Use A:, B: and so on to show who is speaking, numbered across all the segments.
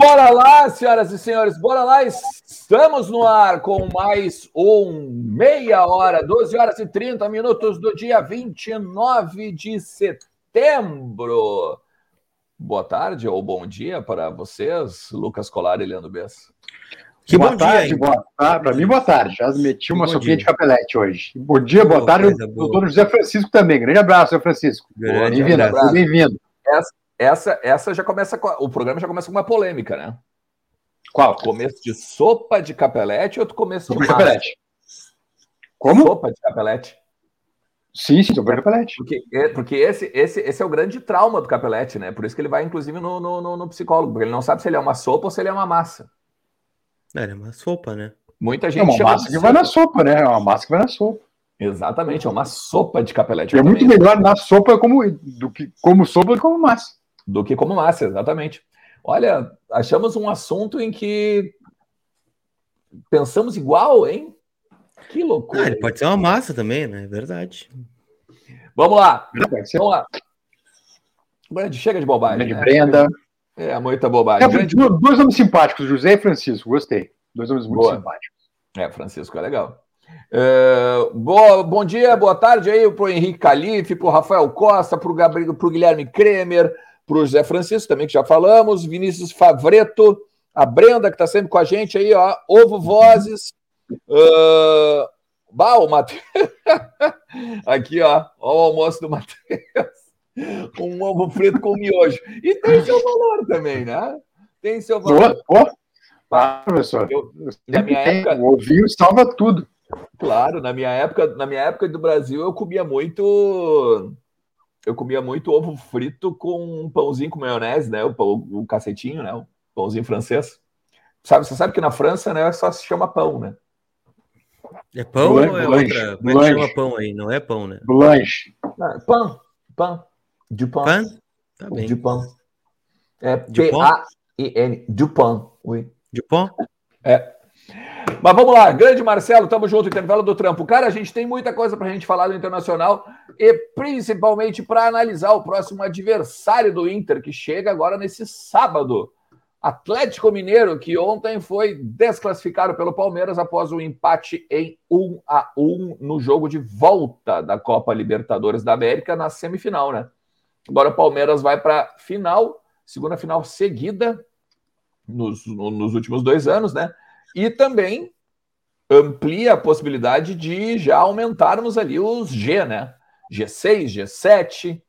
A: Bora lá, senhoras e senhores, bora lá. Estamos no ar com mais um meia hora, 12 horas e 30 minutos do dia 29 de setembro. Boa tarde ou bom dia para vocês, Lucas Colar e Leandro Bessa.
B: Que boa bom tarde, dia, boa tarde. Para mim, boa tarde. Já meti uma sopinha de capelete hoje. Bom dia, boa, boa tarde, doutor José Francisco também. Grande abraço, José Francisco. Bem-vindo. Bem-vindo.
A: Essa, essa, essa já começa. o programa já começa com uma polêmica, né?
B: Qual?
A: Começo de sopa de capelete ou começo
B: sopa de capelete? Como?
A: Sopa de capelete.
B: Sim, sim, sopa de capelete.
A: Porque, é, porque esse, esse, esse é o grande trauma do capelete, né? Por isso que ele vai, inclusive, no, no, no psicólogo, porque ele não sabe se ele é uma sopa ou se ele é uma massa.
C: É, é uma sopa, né?
A: Muita gente.
B: É uma massa que sopa. vai na sopa, né? É uma massa que vai na sopa.
A: Exatamente, é uma sopa de capelete.
B: É muito melhor na sopa como, do que como sopa do que como massa.
A: Do que como massa, exatamente. Olha, achamos um assunto em que pensamos igual, hein? Que loucura. Ah,
C: ele pode ser uma massa também, né? É verdade.
A: Vamos lá. Vamos lá. Grande, chega de bobagem.
B: Grande né? Brenda.
A: É, muita bobagem. É,
B: Grande... Dois nomes simpáticos, José e Francisco. Gostei. Dois nomes muito Boa. simpáticos.
A: É, Francisco é legal. Uh, boa, bom dia, boa tarde aí para o Henrique Calife, para o Rafael Costa, para o Guilherme Kremer, para o José Francisco também, que já falamos, Vinícius Favreto, a Brenda, que está sempre com a gente aí, ó, Ovo Vozes, uh, bah, o Matheus, aqui, ó, ó, o almoço do Matheus, um ovo frito com miojo, e tem seu valor também, né? Tem seu valor.
B: Boa, boa. Ah, professor, eu, na minha época, o ovinho salva tudo.
A: Claro, na minha época, na minha época do Brasil, eu comia muito. Eu comia muito ovo frito com um pãozinho com maionese, né? O, o, o cacetinho, né? O pãozinho francês. Sabe, você sabe que na França, né, só se chama pão, né?
C: É pão ou é outra? Como é que chama pão aí? Não é pão, né?
B: Blanche.
A: Ah, pão, pão. Pão.
C: Pan? Tá bem.
A: Du pão. É P-A-I-N. Pão. Oui.
C: Pão?
A: É. Mas vamos lá, grande Marcelo, tamo junto, intervalo do trampo. Cara, a gente tem muita coisa pra gente falar do Internacional e principalmente para analisar o próximo adversário do Inter, que chega agora nesse sábado. Atlético Mineiro, que ontem foi desclassificado pelo Palmeiras após o um empate em 1 a 1 no jogo de volta da Copa Libertadores da América na semifinal, né? Agora o Palmeiras vai para final, segunda final seguida nos, nos últimos dois anos, né? E também amplia a possibilidade de já aumentarmos ali os G, né? G6, G7,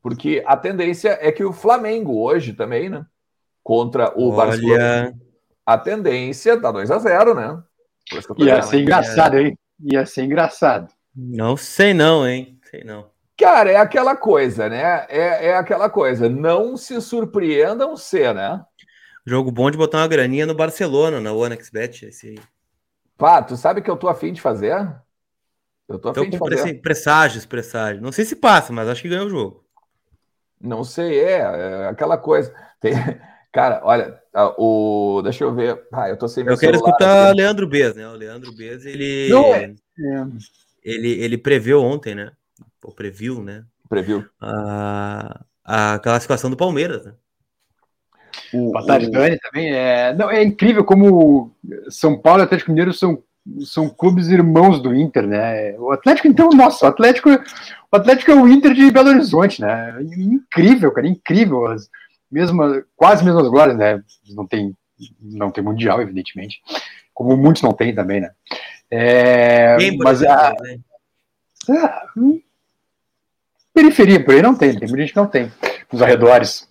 A: porque a tendência é que o Flamengo hoje também, né? Contra o Olha... Barcelona. A tendência tá 2 a 0 né?
B: Ia ser engraçado, hein? Ia ser engraçado.
C: Não sei não, hein? Sei não.
A: Cara, é aquela coisa, né? É, é aquela coisa. Não se surpreendam ser, né?
C: Jogo bom de botar uma graninha no Barcelona, na OneXBet. Esse...
A: Pá, tu sabe que eu tô afim de fazer?
C: Eu tô afim de fazer. Presságios, presságios. Não sei se passa, mas acho que ganha o jogo.
A: Não sei, é, é aquela coisa. Tem... Cara, olha, o. Deixa eu ver. Ah, eu tô sem
C: Eu quero escutar o Leandro Bez, né? O Leandro Bez, ele. Não, é. Ele, ele preveu ontem, né? Ou previu, né?
A: Previu.
C: A, a classificação do Palmeiras, né?
B: O, Batalha o... também é. Não, é incrível como São Paulo e Atlético Mineiro são, são clubes irmãos do Inter, né? O Atlético, então, nossa, o Atlético, o Atlético é o Inter de Belo Horizonte, né? Incrível, cara, incrível. As mesmas, quase mesmas glórias, né? Não tem, não tem mundial, evidentemente. Como muitos não têm também, né? É, mas a, né? é, hum, periferia por aí não tem, tem muita gente que não tem. Nos arredores.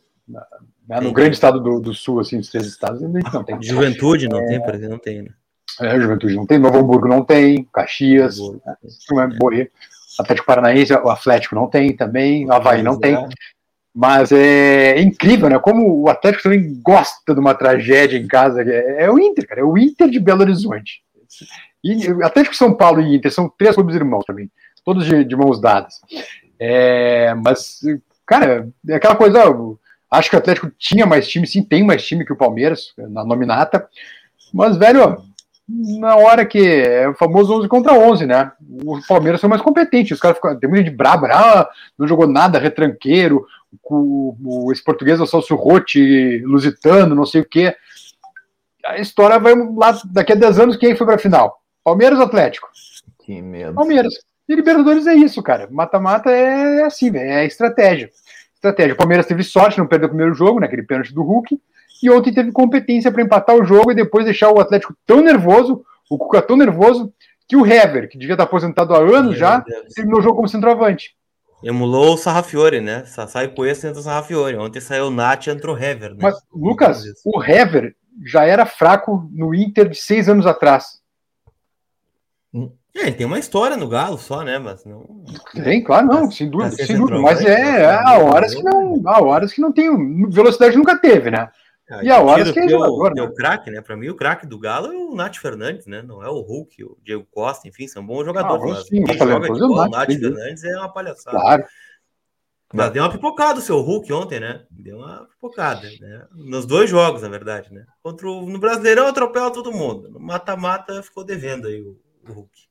B: Né? No grande estado do, do, sul, assim, dos três estados, não tem.
C: Juventude não é... tem, por exemplo, não tem, né?
B: É, Juventude não tem, Novo Hamburgo não tem, Caxias, não é Borê. Atlético Paranaense, o Atlético não tem também, o Havaí não tem. É. Mas é incrível, né? Como o Atlético também gosta de uma tragédia em casa. É, é o Inter, cara. É o Inter de Belo Horizonte. E Atlético São Paulo e Inter são três clubes irmãos também. Todos de, de mãos dadas. É, mas, cara, é aquela coisa. Acho que o Atlético tinha mais time, sim, tem mais time que o Palmeiras na nominata. Mas, velho, na hora que é o famoso 11 contra 11, né? O Palmeiras foi mais competente. Os caras ficam, tem muita gente braba, ah, não jogou nada, retranqueiro. com o, esse português, o Celso Rotti, Lusitano, não sei o quê. A história vai lá daqui a 10 anos, quem foi para a final? Palmeiras ou Atlético?
A: Que medo.
B: Palmeiras. E Libertadores é isso, cara. Mata-mata é assim, é estratégia. Estratégia. O Palmeiras teve sorte, não perdeu o primeiro jogo, naquele né, pênalti do Hulk, e ontem teve competência para empatar o jogo e depois deixar o Atlético tão nervoso, o Cuca tão nervoso, que o Hever, que devia estar aposentado há anos Meu já, Deus. terminou o jogo como centroavante.
C: Emulou o Sarrafiore, né? Sai Coesta entra o Sarrafiore. Ontem saiu o Nath e entrou o Hever. Né?
B: Mas, Lucas, o Hever já era fraco no Inter de seis anos atrás.
C: É, ele tem uma história no Galo só, né? Mas não.
B: Tem, claro, não, sem dúvida, sem dúvida. Mas é, é há horas que não. Há horas que não tem. Velocidade nunca teve, né?
C: Ah, e há horas que é jogador, né? o craque, né? Para mim, o craque do Galo é o Nath Fernandes, né? Não é o Hulk, o Diego Costa, enfim, são bons jogadores. Ah, sim, quem joga de bola, o Nath Fernandes é uma palhaçada. Claro. Mas deu uma pipocada o seu Hulk ontem, né? Deu uma pipocada, né? Nos dois jogos, na verdade, né? Contra o, no Brasileirão atropela todo mundo. No mata-mata ficou devendo aí o, o Hulk.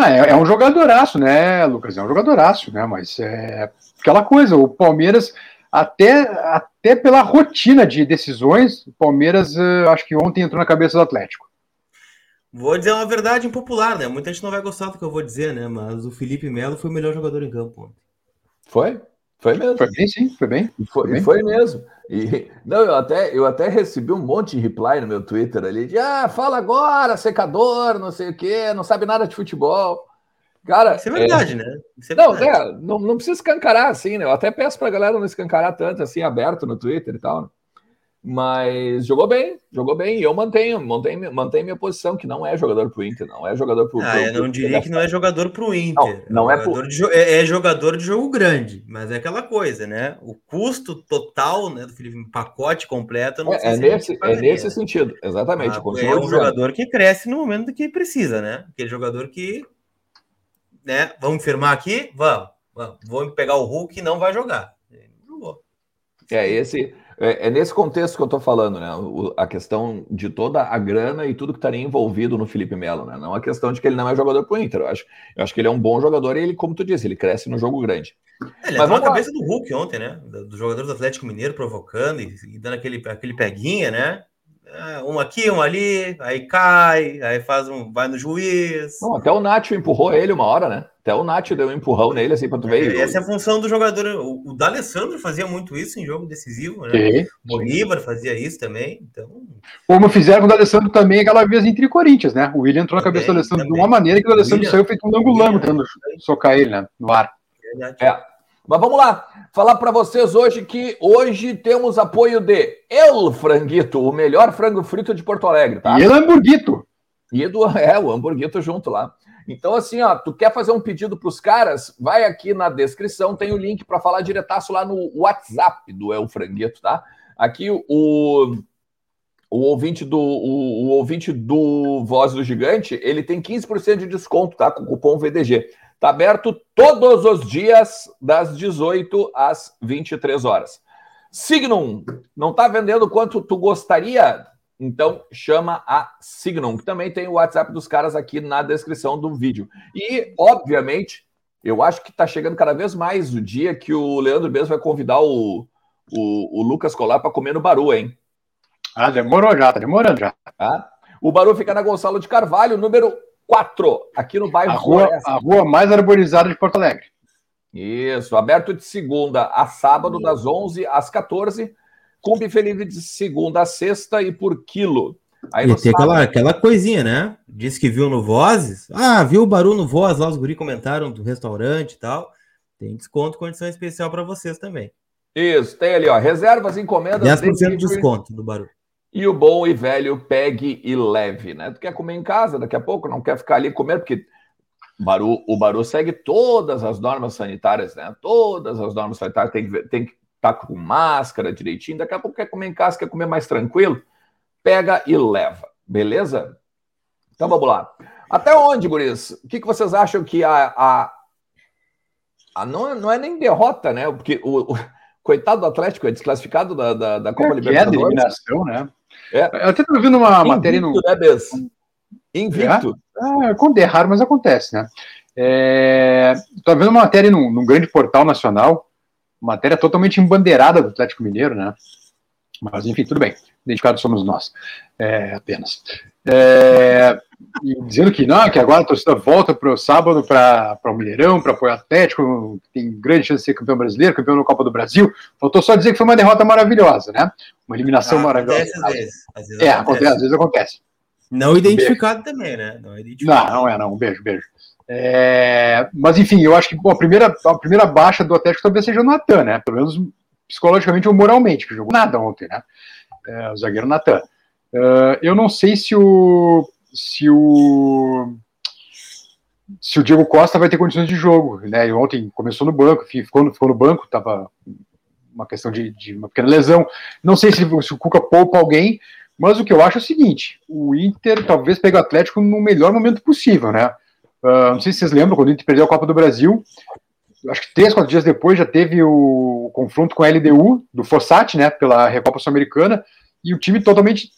B: Ah, é, é, um jogadoraço, né, Lucas? É um jogadoraço, né? Mas é aquela coisa, o Palmeiras, até, até pela rotina de decisões, o Palmeiras, eh, acho que ontem entrou na cabeça do Atlético.
C: Vou dizer uma verdade impopular, né? Muita gente não vai gostar do que eu vou dizer, né? Mas o Felipe Melo foi o melhor jogador em campo.
A: Foi? Foi mesmo.
B: Foi bem, sim, foi bem.
A: Foi, foi, bem. foi mesmo. E, não, eu até, eu até recebi um monte de reply no meu Twitter ali de ah, fala agora, secador, não sei o quê, não sabe nada de futebol. Cara,
C: isso é verdade, é... né?
A: É não, É, não, não precisa escancarar assim, né? Eu até peço pra galera não escancarar tanto assim, aberto no Twitter e tal. Né? Mas jogou bem, jogou bem, e eu mantenho, mantenho, mantenho minha posição, que não é jogador pro Inter, não é jogador pro.
C: Ah,
A: pro,
C: eu não diria que não é jogador pro Inter.
A: Não, não
C: é, jogador pro... de, é, é, jogador de jogo grande, mas é aquela coisa, né? O custo total né, do Felipe, pacote completo,
A: não é, é nesse, é nesse sentido, exatamente. Ah,
C: é um jogador que cresce no momento que precisa, né? Aquele jogador que. Né, vamos firmar aqui? Vamos, vamos. Vamos pegar o Hulk e não vai jogar.
A: jogou. É, esse é, é, nesse contexto que eu estou falando, né? O, a questão de toda a grana e tudo que estaria envolvido no Felipe Melo, né? Não a questão de que ele não é jogador pro Inter. Eu acho, eu acho que ele é um bom jogador e ele, como tu disse, ele cresce no jogo grande.
C: É, ele Mas na cabeça do Hulk ontem, né? Do jogador do Atlético Mineiro provocando e, e dando aquele, aquele peguinha, né? É, um aqui, um ali, aí cai, aí faz um, vai no juiz.
A: Não, até o Nacho empurrou ele uma hora, né? Até o Nacho deu um empurrão nele, assim, pra tu ver.
C: É, essa é a função do jogador. O, o D'Alessandro fazia muito isso em jogo decisivo, né? Sim. O Bolívar fazia isso também, então...
B: Como fizeram com o D'Alessandro também aquela vez entre Corinthians, né? O William entrou na cabeça do D'Alessandro de uma maneira que o D'Alessandro saiu feito um lango-lango tentando socar ele, né? No ar.
A: É. Mas vamos lá, falar para vocês hoje que hoje temos apoio de El Franguito, o melhor frango frito de Porto Alegre, tá?
B: E o Hamburguito.
A: E do, é, o Hamburguito junto lá. Então, assim, ó, tu quer fazer um pedido para os caras? Vai aqui na descrição, tem o link para falar diretaço lá no WhatsApp do El Franguito, tá? Aqui o, o ouvinte do o, o ouvinte do Voz do Gigante, ele tem 15% de desconto, tá? Com o cupom VDG. Está aberto todos os dias, das 18 às 23 horas. Signum, não está vendendo quanto tu gostaria? Então chama a Signum, que também tem o WhatsApp dos caras aqui na descrição do vídeo. E, obviamente, eu acho que está chegando cada vez mais o dia que o Leandro mesmo vai convidar o, o, o Lucas Colar para comer no Baru, hein?
B: Ah, demorou já, tá demorando já.
A: Ah, o Baru fica na Gonçalo de Carvalho, número 4, aqui no bairro
B: a rua, a rua mais arborizada de Porto Alegre.
A: Isso, aberto de segunda a sábado, das 11 às 14, com buffet livre de segunda a sexta e por quilo.
C: Aí e tem aquela, aquela coisinha, né? Disse que viu no Vozes. Ah, viu o barulho no Voz, lá os guri comentaram do restaurante e tal. Tem desconto, condição especial para vocês também.
A: Isso, tem ali, ó, reservas, encomendas...
C: 10% de desconto do barulho.
A: E o bom e velho pegue e leve, né? Tu quer comer em casa daqui a pouco, não quer ficar ali comendo, porque Baru, o Baru segue todas as normas sanitárias, né? Todas as normas sanitárias tem que tem que estar tá com máscara direitinho. Daqui a pouco quer comer em casa, quer comer mais tranquilo, pega e leva, beleza? Então vamos lá. Até onde, Guris? O que, que vocês acham que a, a, a não, é, não é nem derrota, né? Porque o, o coitado do Atlético é desclassificado da, da, da Copa é, Libertadores. É
B: eliminação, né? É. Eu até estava vendo uma Invicto, matéria no. Né, Bess? Invicto. É? É, é raro, mas acontece, né? Estou é, vendo uma matéria num, num, grande portal nacional matéria totalmente embandeirada do Atlético Mineiro, né? Mas, enfim, tudo bem. Dedicados somos nós, é, apenas. É, dizendo que não, que agora a torcida volta para o sábado para o Mineirão, para apoiar o Atlético, tem grande chance de ser campeão brasileiro, campeão da Copa do Brasil. Faltou só dizer que foi uma derrota maravilhosa, né? Uma eliminação ah, maravilhosa. Acontece às vezes. Às vezes é, acontece. às vezes acontece.
C: Não identificado um também, né?
B: Não, não, não é, não. Um beijo, beijo. É, mas enfim, eu acho que bom, a, primeira, a primeira baixa do Atlético talvez seja o Natan, né? Pelo menos psicologicamente ou moralmente, que jogou nada ontem, né? É, o zagueiro Natan. Uh, eu não sei se o se o se o Diego Costa vai ter condições de jogo, né? E ontem começou no banco, ficou ficou no banco, estava uma questão de, de, uma pequena lesão. Não sei se, se o Cuca poupa alguém, mas o que eu acho é o seguinte: o Inter talvez pegue o Atlético no melhor momento possível, né? Uh, não sei se vocês lembram, quando o Inter perdeu a Copa do Brasil, acho que três, quatro dias depois já teve o confronto com a LDU do Fossati, né, pela Recopa Sul-Americana, e o time totalmente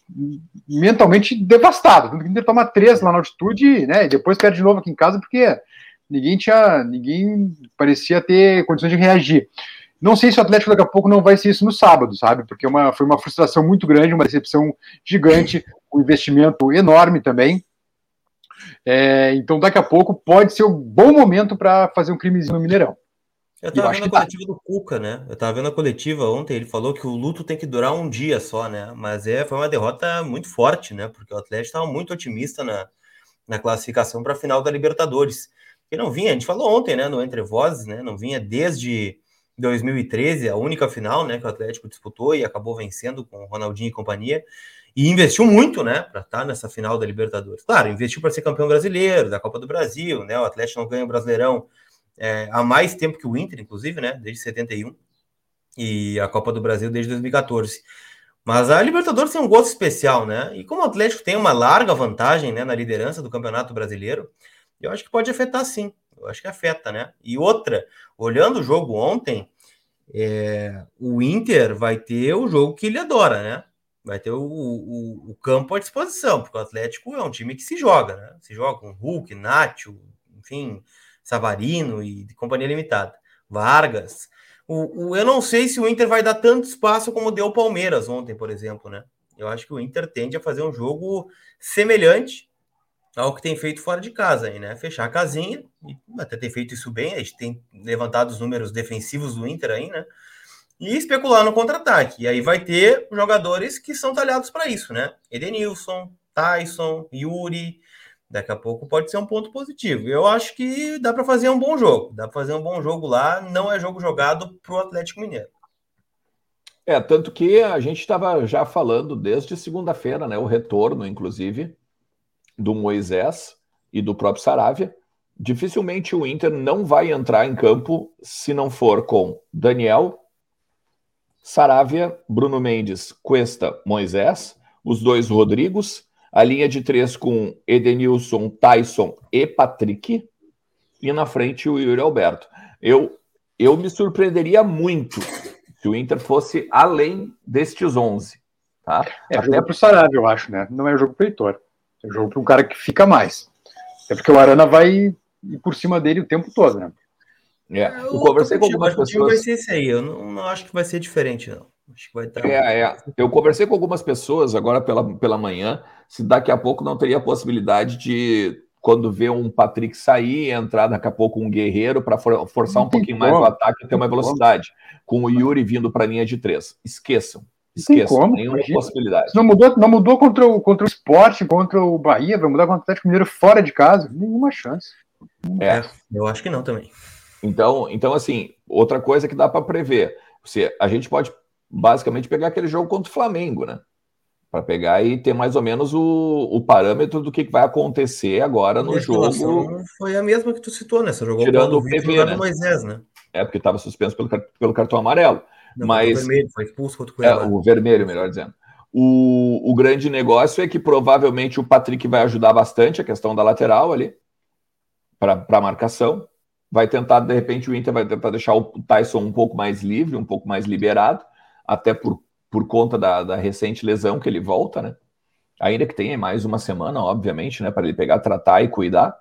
B: mentalmente devastado. O Inter toma três lá na altitude, né, e depois perde de novo aqui em casa porque ninguém tinha, ninguém parecia ter condições de reagir. Não sei se o Atlético daqui a pouco não vai ser isso no sábado, sabe? Porque é uma, foi uma frustração muito grande, uma decepção gigante, um investimento enorme também. É, então, daqui a pouco pode ser um bom momento para fazer um crimezinho no Mineirão.
C: Eu estava vendo a tá. coletiva tá. do Cuca, né? Eu estava vendo a coletiva ontem, ele falou que o luto tem que durar um dia só, né? Mas é, foi uma derrota muito forte, né? Porque o Atlético estava muito otimista na, na classificação para a final da Libertadores. E não vinha, a gente falou ontem, né? No Entre Vozes, né? Não vinha desde 2013, a única final, né? Que o Atlético disputou e acabou vencendo com o Ronaldinho e companhia e investiu muito, né, para estar tá nessa final da Libertadores. Claro, investiu para ser campeão brasileiro, da Copa do Brasil, né? O Atlético não ganha o Brasileirão é, há mais tempo que o Inter, inclusive, né? Desde 71 e a Copa do Brasil desde 2014. Mas a Libertadores tem um gosto especial, né? E como o Atlético tem uma larga vantagem, né, na liderança do Campeonato Brasileiro, eu acho que pode afetar sim. Eu acho que afeta, né? E outra, olhando o jogo ontem, é, o Inter vai ter o jogo que ele adora, né? Vai ter o, o, o, campo à disposição, porque o Atlético é um time que se joga, né? Se joga com Hulk, Nacho, enfim, Savarino e companhia limitada. Vargas. O, o, eu não sei se o Inter vai dar tanto espaço como deu o Palmeiras ontem, por exemplo, né? Eu acho que o Inter tende a fazer um jogo semelhante ao que tem feito fora de casa aí, né? Fechar a casinha, até tem feito isso bem, a gente tem levantado os números defensivos do Inter aí, né? E especular no contra-ataque. E aí vai ter jogadores que são talhados para isso, né? Edenilson, Tyson, Yuri. Daqui a pouco pode ser um ponto positivo. Eu acho que dá para fazer um bom jogo. Dá para fazer um bom jogo lá. Não é jogo jogado para o Atlético Mineiro.
A: É, tanto que a gente estava já falando desde segunda-feira, né? O retorno, inclusive, do Moisés e do próprio Saravia. Dificilmente o Inter não vai entrar em campo se não for com Daniel, Saravia, Bruno Mendes, Cuesta, Moisés, os dois Rodrigos, a linha de três com Edenilson, Tyson e Patrick, e na frente o Yuri Alberto. Eu, eu me surpreenderia muito se o Inter fosse além destes 11. Tá?
B: É Até... jogo para o Saravia, eu acho, né? Não é jogo para o Heitor. É jogo para um cara que fica mais. É porque o Arana vai ir por cima dele o tempo todo, né?
C: É. é. Eu conversei com algumas pessoas. Vai ser esse aí. Eu não, não, acho que vai ser diferente, não. Acho que vai estar.
A: É, é. Eu conversei com algumas pessoas agora pela, pela manhã, se daqui a pouco não teria a possibilidade de, quando vê um Patrick sair, entrar daqui a pouco um guerreiro para for, forçar um pouquinho como. mais o ataque e ter uma velocidade. Com o Yuri vindo para a linha de três. Esqueçam. Esqueçam, como, nenhuma imagina. possibilidade.
B: Não mudou, não mudou contra o, contra o esporte, contra o Bahia, vai mudar contra o Atlético Mineiro fora de casa? Nenhuma chance.
C: É, eu acho que não também.
A: Então, então assim, outra coisa que dá para prever. Se a gente pode basicamente pegar aquele jogo contra o Flamengo, né? Para pegar e ter mais ou menos o, o parâmetro do que vai acontecer agora no jogo.
C: Foi a mesma que tu citou, né? Você jogou
A: tirando o PV, né? Moisés, né? É, porque estava suspenso pelo, pelo cartão amarelo. Não, mas o vermelho, foi expulso contra o É, o vermelho, melhor dizendo. O, o grande negócio é que provavelmente o Patrick vai ajudar bastante a questão da lateral ali, para a marcação vai tentar, de repente, o Inter vai tentar deixar o Tyson um pouco mais livre, um pouco mais liberado, até por, por conta da, da recente lesão que ele volta, né? Ainda que tenha mais uma semana, obviamente, né? Para ele pegar, tratar e cuidar.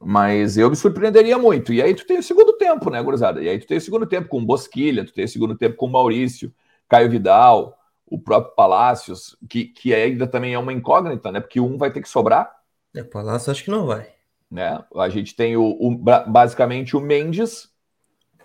A: Mas eu me surpreenderia muito. E aí tu tem o segundo tempo, né, gurizada? E aí tu tem o segundo tempo com Bosquilha, tu tem o segundo tempo com Maurício, Caio Vidal, o próprio Palácios, que, que ainda também é uma incógnita, né? Porque um vai ter que sobrar.
C: É, Palácio acho que não vai.
A: Né? A gente tem o, o basicamente o Mendes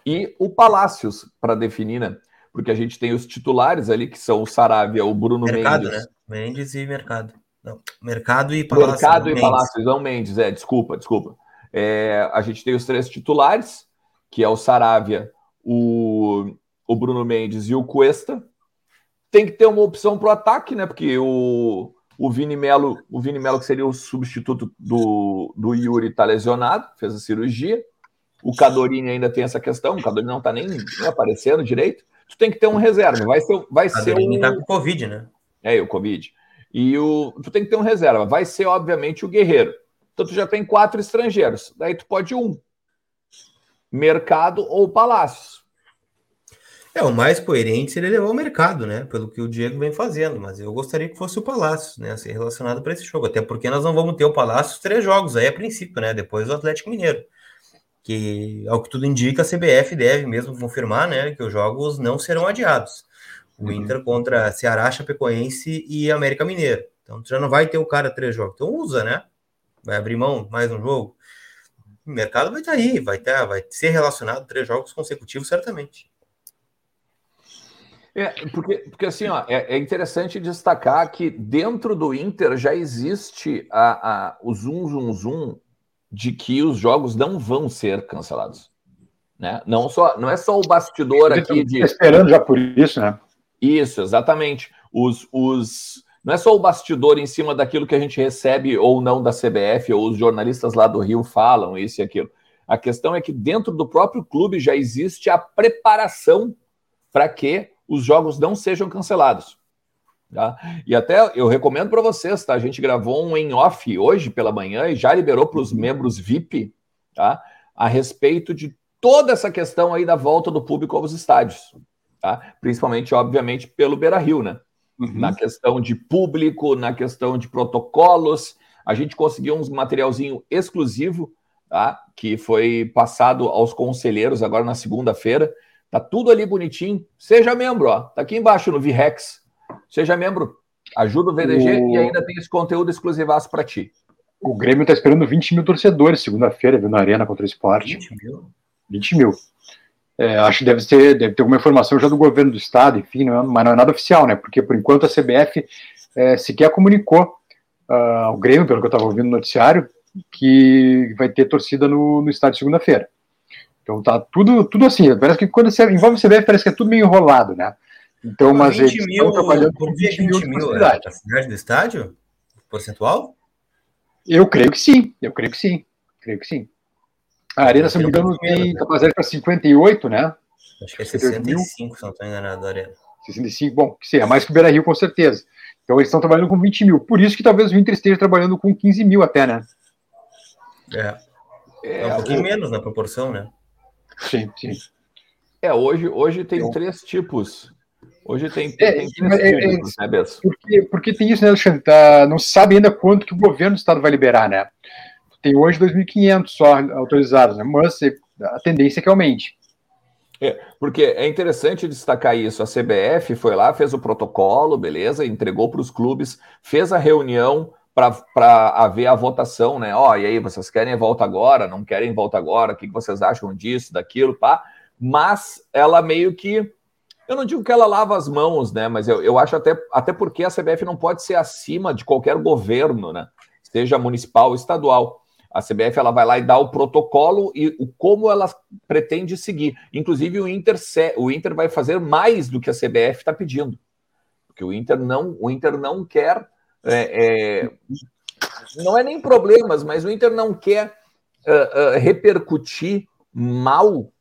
A: e o Palácios para definir, né? Porque a gente tem os titulares ali, que são o Saravia, o Bruno
C: Mercado,
A: Mendes.
C: Né? Mendes e Mercado. Não, Mercado e Palácios.
A: Mercado e Mendes. Palácios, não Mendes, é, desculpa, desculpa. É, a gente tem os três titulares, que é o Saravia, o, o Bruno Mendes e o Cuesta. Tem que ter uma opção para o ataque, né? Porque o, o Vini Melo, o Vini Melo, que seria o substituto do, do Yuri, está lesionado, fez a cirurgia. O Cadorini ainda tem essa questão, o Cadorini não está nem, nem, aparecendo direito. Tu tem que ter um reserva. Vai ser, vai ser
C: o. está com Covid, né?
A: É, o Covid. E o, tu tem que ter um reserva. Vai ser, obviamente, o Guerreiro. Então tu já tem quatro estrangeiros. Daí tu pode um. Mercado ou Palácios.
C: É, o mais coerente seria levar o mercado, né? Pelo que o Diego vem fazendo, mas eu gostaria que fosse o Palácios, né? Ser relacionado para esse jogo. Até porque nós não vamos ter o Palácios três jogos aí a princípio, né? Depois o Atlético Mineiro. Que, ao que tudo indica, a CBF deve mesmo confirmar, né? Que os jogos não serão adiados. O uhum. Inter contra Ceará, Chapecoense e América Mineiro. Então já não vai ter o cara três jogos. Então usa, né? vai abrir mão mais um jogo. O mercado vai estar aí, vai, ter, vai ser relacionado três jogos consecutivos, certamente.
A: É, porque, porque assim, ó, é, é, interessante destacar que dentro do Inter já existe a, a, o zoom, zoom, zoom de que os jogos não vão ser cancelados. Né? Não, só, não é só o bastidor aqui de.
B: Esperando já por isso, né?
A: Isso, exatamente. Os, os, não é só o bastidor em cima daquilo que a gente recebe ou não da CBF, ou os jornalistas lá do Rio falam isso e aquilo. A questão é que dentro do próprio clube já existe a preparação para que os jogos não sejam cancelados. Tá? E até eu recomendo para vocês, tá? A gente gravou um em off hoje pela manhã e já liberou para os membros VIP, tá? A respeito de toda essa questão aí da volta do público aos estádios, tá? Principalmente, obviamente, pelo Beira Rio, né? uhum. na questão de público, na questão de protocolos. A gente conseguiu um materialzinho exclusivo, tá? que foi passado aos conselheiros agora na segunda-feira. Tá tudo ali bonitinho. Seja membro, ó. Tá aqui embaixo no Virex. Seja membro, ajuda o VDG o... e ainda tem esse conteúdo exclusivaço para ti.
B: O Grêmio está esperando 20 mil torcedores segunda-feira, viu, na Arena contra o esporte. 20 mil? 20 mil. É, acho que deve ter, deve ter alguma informação já do governo do estado, enfim, não é, mas não é nada oficial, né? Porque por enquanto a CBF é, sequer comunicou uh, ao Grêmio, pelo que eu estava ouvindo no noticiário, que vai ter torcida no, no estádio segunda-feira. Então tá tudo, tudo assim. Parece que quando você envolve o CBF, parece que é tudo meio enrolado, né? Então, mas
C: 20 eles mil, estão trabalhando por 20, 20 mil, mil é a cidade do estádio? Percentual?
B: Eu creio que sim, eu creio que sim, creio que sim. A Arena, se não me engano, tem capacidade para 58, né?
C: Acho que é 65, se não estou enganado, a Arena.
B: 65, bom, sim, é mais que o Beira Rio, com certeza. Então eles estão trabalhando com 20 mil. Por isso que talvez o Inter esteja trabalhando com 15 mil até, né?
C: É. É, um pouquinho o... menos na proporção, né?
B: Sim, sim.
A: É, hoje, hoje tem então... três tipos. Hoje tem, é, tem três é,
B: tipos, é, né? Porque, porque tem isso, né, Alexandre? Tá, não se sabe ainda quanto que o governo do estado vai liberar, né? tem hoje 2.500 só autorizados, né? mas a tendência é que aumente.
A: É, porque é interessante destacar isso. A CBF foi lá, fez o protocolo, beleza, entregou para os clubes, fez a reunião para haver a votação, né? Ó, oh, e aí, vocês querem volta agora? Não querem volta agora? O que vocês acham disso, daquilo, pá? Mas ela meio que. Eu não digo que ela lava as mãos, né? Mas eu, eu acho até, até porque a CBF não pode ser acima de qualquer governo, né? Seja municipal ou estadual. A CBF ela vai lá e dá o protocolo e o como ela pretende seguir. Inclusive o Inter, o Inter vai fazer mais do que a CBF está pedindo, porque o Inter não, o Inter não quer, é, é, não é nem problemas, mas o Inter não quer uh, uh, repercutir mal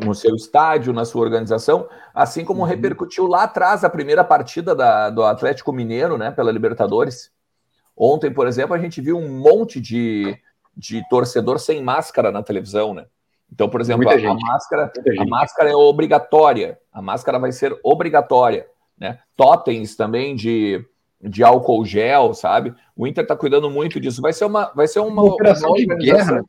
A: no seu estádio, na sua organização, assim como uhum. repercutiu lá atrás a primeira partida da, do Atlético Mineiro, né, pela Libertadores Ontem, por exemplo, a gente viu um monte de, de torcedor sem máscara na televisão, né? Então, por exemplo, a, a, máscara, a máscara é obrigatória. A máscara vai ser obrigatória, né? Totens também de, de álcool gel, sabe? O Inter está cuidando muito disso. Vai ser uma, vai ser uma,
B: uma operação uma de guerra,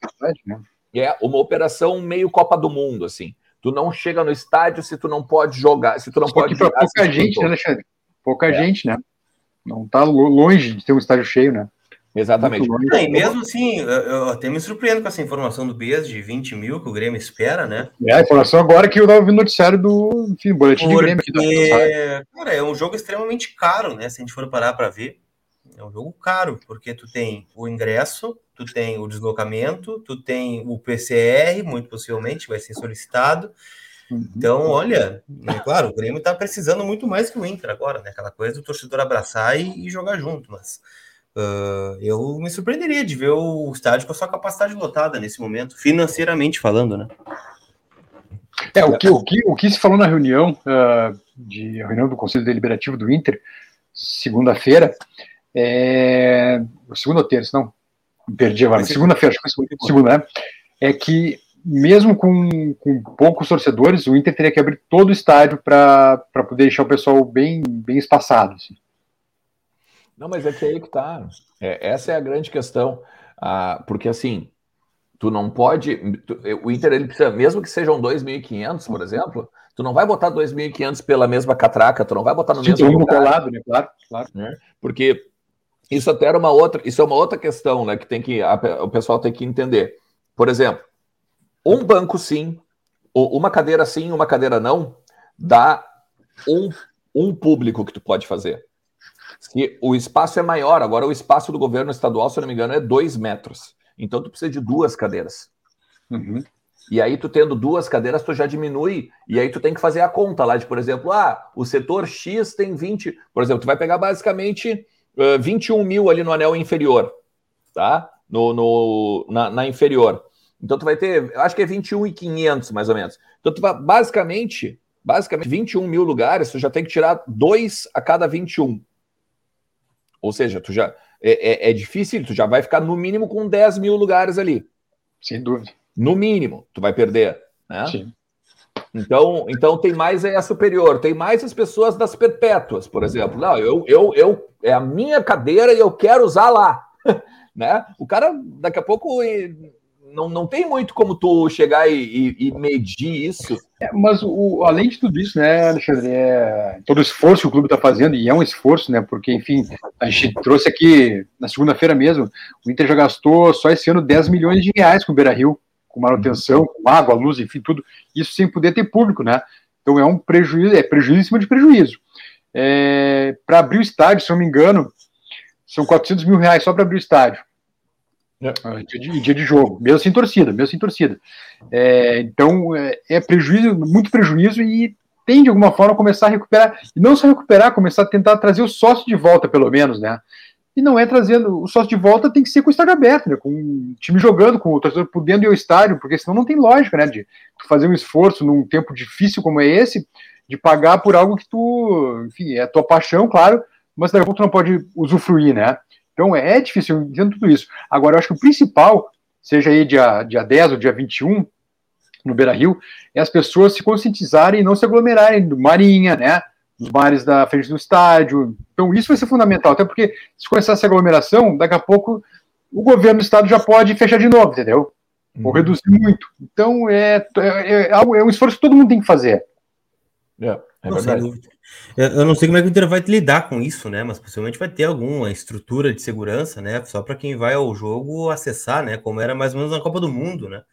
A: né? É uma operação meio Copa do Mundo, assim. Tu não chega no estádio se tu não pode jogar, se tu não Só pode
B: jogar. Pouca gente, né, Alexandre? Pouca é. gente, né? Não tá longe de ter um estádio cheio, né?
A: Exatamente.
C: É, e mesmo assim, eu, eu, até me surpreendo com essa informação do BES de 20 mil que o Grêmio espera, né?
B: É, a informação agora que eu estava ouvindo o noticiário do enfim, boletim
C: Porque, de Grêmio. Aqui cara, é um jogo extremamente caro, né? Se a gente for parar para ver. É um jogo caro, porque tu tem o ingresso, tu tem o deslocamento, tu tem o PCR, muito possivelmente vai ser solicitado. Uhum. Então, olha, é claro, o Grêmio está precisando muito mais que o Inter agora, né? Aquela coisa do torcedor abraçar e, e jogar junto, mas Uh, eu me surpreenderia de ver o estádio com a sua capacidade lotada nesse momento, financeiramente falando, né?
B: É, o que, o que, o que se falou na reunião, uh, de reunião do Conselho Deliberativo do Inter, segunda-feira, é, segunda ou terça, não, perdi agora, segunda-feira, acho que foi segunda, né? É que mesmo com, com poucos torcedores, o Inter teria que abrir todo o estádio para poder deixar o pessoal bem, bem espaçado. Assim.
A: Não, mas é que aí que tá. É, essa é a grande questão. Ah, porque assim, tu não pode. Tu, o Inter, ele precisa, mesmo que sejam 2.500, por exemplo, tu não vai botar 2.500 pela mesma catraca, tu não vai botar no Sim, mesmo
B: lugar. Colado, né? Claro, claro.
A: Né? Porque isso até era uma outra, isso é uma outra questão, né? Que tem que a, o pessoal tem que entender. Por exemplo, um banco sim, uma cadeira sim, uma cadeira não, dá um, um público que tu pode fazer. Se o espaço é maior, agora o espaço do governo estadual, se eu não me engano, é dois metros. Então tu precisa de duas cadeiras. Uhum. E aí tu tendo duas cadeiras, tu já diminui, e aí tu tem que fazer a conta lá de, por exemplo, ah, o setor X tem 20, por exemplo, tu vai pegar basicamente uh, 21 mil ali no anel inferior, tá? No, no na, na, inferior. Então tu vai ter, eu acho que é 21,500 mais ou menos. Então tu vai, basicamente, basicamente 21 mil lugares, tu já tem que tirar dois a cada 21. Ou seja, tu já é, é, é, difícil, tu já vai ficar no mínimo com 10 mil lugares ali.
B: Sem dúvida.
A: No mínimo, tu vai perder. Né? Sim. Então, então tem mais a superior, tem mais as pessoas das perpétuas, por exemplo. Não, eu, eu, eu é a minha cadeira e eu quero usar lá. né? O cara daqui a pouco não, não tem muito como tu chegar e, e, medir isso.
B: É, mas o, além de tudo isso, né, Alexandre, é, todo o esforço que o clube está fazendo, e é um esforço, né, porque, enfim, a gente trouxe aqui na segunda-feira mesmo, o Inter já gastou só esse ano 10 milhões de reais com o Beira Rio, com manutenção, com água, luz, enfim, tudo, isso sem poder ter público, né? Então é um prejuízo, é prejuízo em cima de prejuízo. É, para abrir o estádio, se eu não me engano, são 400 mil reais só para abrir o estádio. É. Ah, dia, de, jogo, mesmo sem torcida, mesmo sem torcida. É, então é, é, prejuízo, muito prejuízo e tem de alguma forma começar a recuperar, e não só recuperar, começar a tentar trazer o sócio de volta, pelo menos, né? E não é trazendo o sócio de volta, tem que ser com o estádio aberto, né? Com o time jogando, com o torcedor podendo ir ao estádio, porque senão não tem lógica, né? De fazer um esforço num tempo difícil como é esse, de pagar por algo que tu, enfim, é tua paixão, claro, mas daqui a pouco tu não pode usufruir, né? Então é difícil, entendo tudo isso. Agora, eu acho que o principal, seja aí dia, dia 10 ou dia 21, no Beira Rio, é as pessoas se conscientizarem e não se aglomerarem do Marinha, né? Nos bares da frente do estádio. Então, isso vai ser fundamental, até porque se começar essa aglomeração, daqui a pouco o governo do estado já pode fechar de novo, entendeu? Ou uhum. reduzir muito. Então, é, é, é, é um esforço que todo mundo tem que fazer.
C: É, é verdade. Eu não sei como é que o Inter vai lidar com isso, né? Mas possivelmente vai ter alguma estrutura de segurança, né? Só para quem vai ao jogo acessar, né? Como era mais ou menos na Copa do Mundo, né?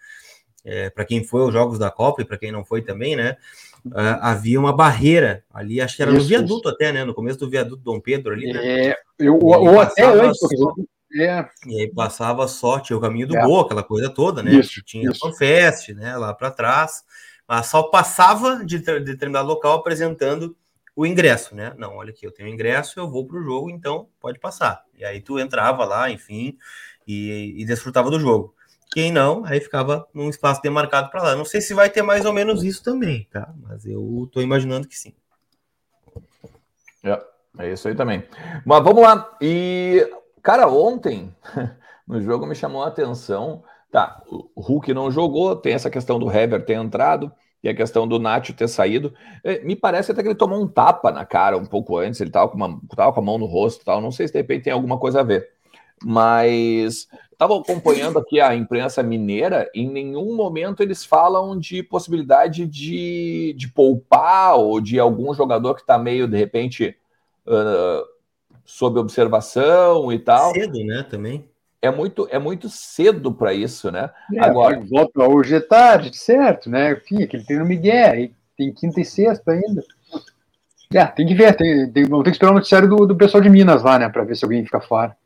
C: É, para quem foi aos jogos da Copa e para quem não foi também, né? Uh, havia uma barreira ali, acho que era isso, no viaduto isso. até, né? No começo do viaduto Dom Pedro ali,
B: né? É, eu, ou até antes. Só,
C: é. E aí passava só, tinha o caminho do é. Boa, aquela coisa toda, né? Isso, tinha isso. a Fanfest, né? Lá para trás. Mas só passava de, de determinado local apresentando o ingresso, né? Não, olha aqui, eu tenho ingresso, eu vou para o jogo, então pode passar. E aí tu entrava lá, enfim, e, e desfrutava do jogo. Quem não, aí ficava num espaço demarcado para lá. Não sei se vai ter mais ou menos isso também, tá? Mas eu estou imaginando que sim.
A: É, é isso aí também. Mas vamos lá. E, cara, ontem no jogo me chamou a atenção. Tá, o Hulk não jogou, tem essa questão do Hever ter entrado. é a questão do Nacho ter saído. É, me parece até que ele tomou um tapa na cara um pouco antes, ele estava com, uma, tava com a mão no rosto tal. Não sei se de repente tem alguma coisa a ver. Mas estava acompanhando aqui a imprensa mineira, em nenhum momento eles falam de possibilidade de, de poupar ou de algum jogador que está meio, de repente, uh, sob observação e tal.
C: Cedo, né, também
A: é muito, é muito cedo para isso, né?
B: É, Agora volta hoje é tarde, certo, né? Enfim, aquele treino Miguel, tem quinta e sexta ainda. É, tem que ver, tem, tem, vamos ter que esperar o noticiário do, do pessoal de Minas lá, né? Para ver se alguém fica fora.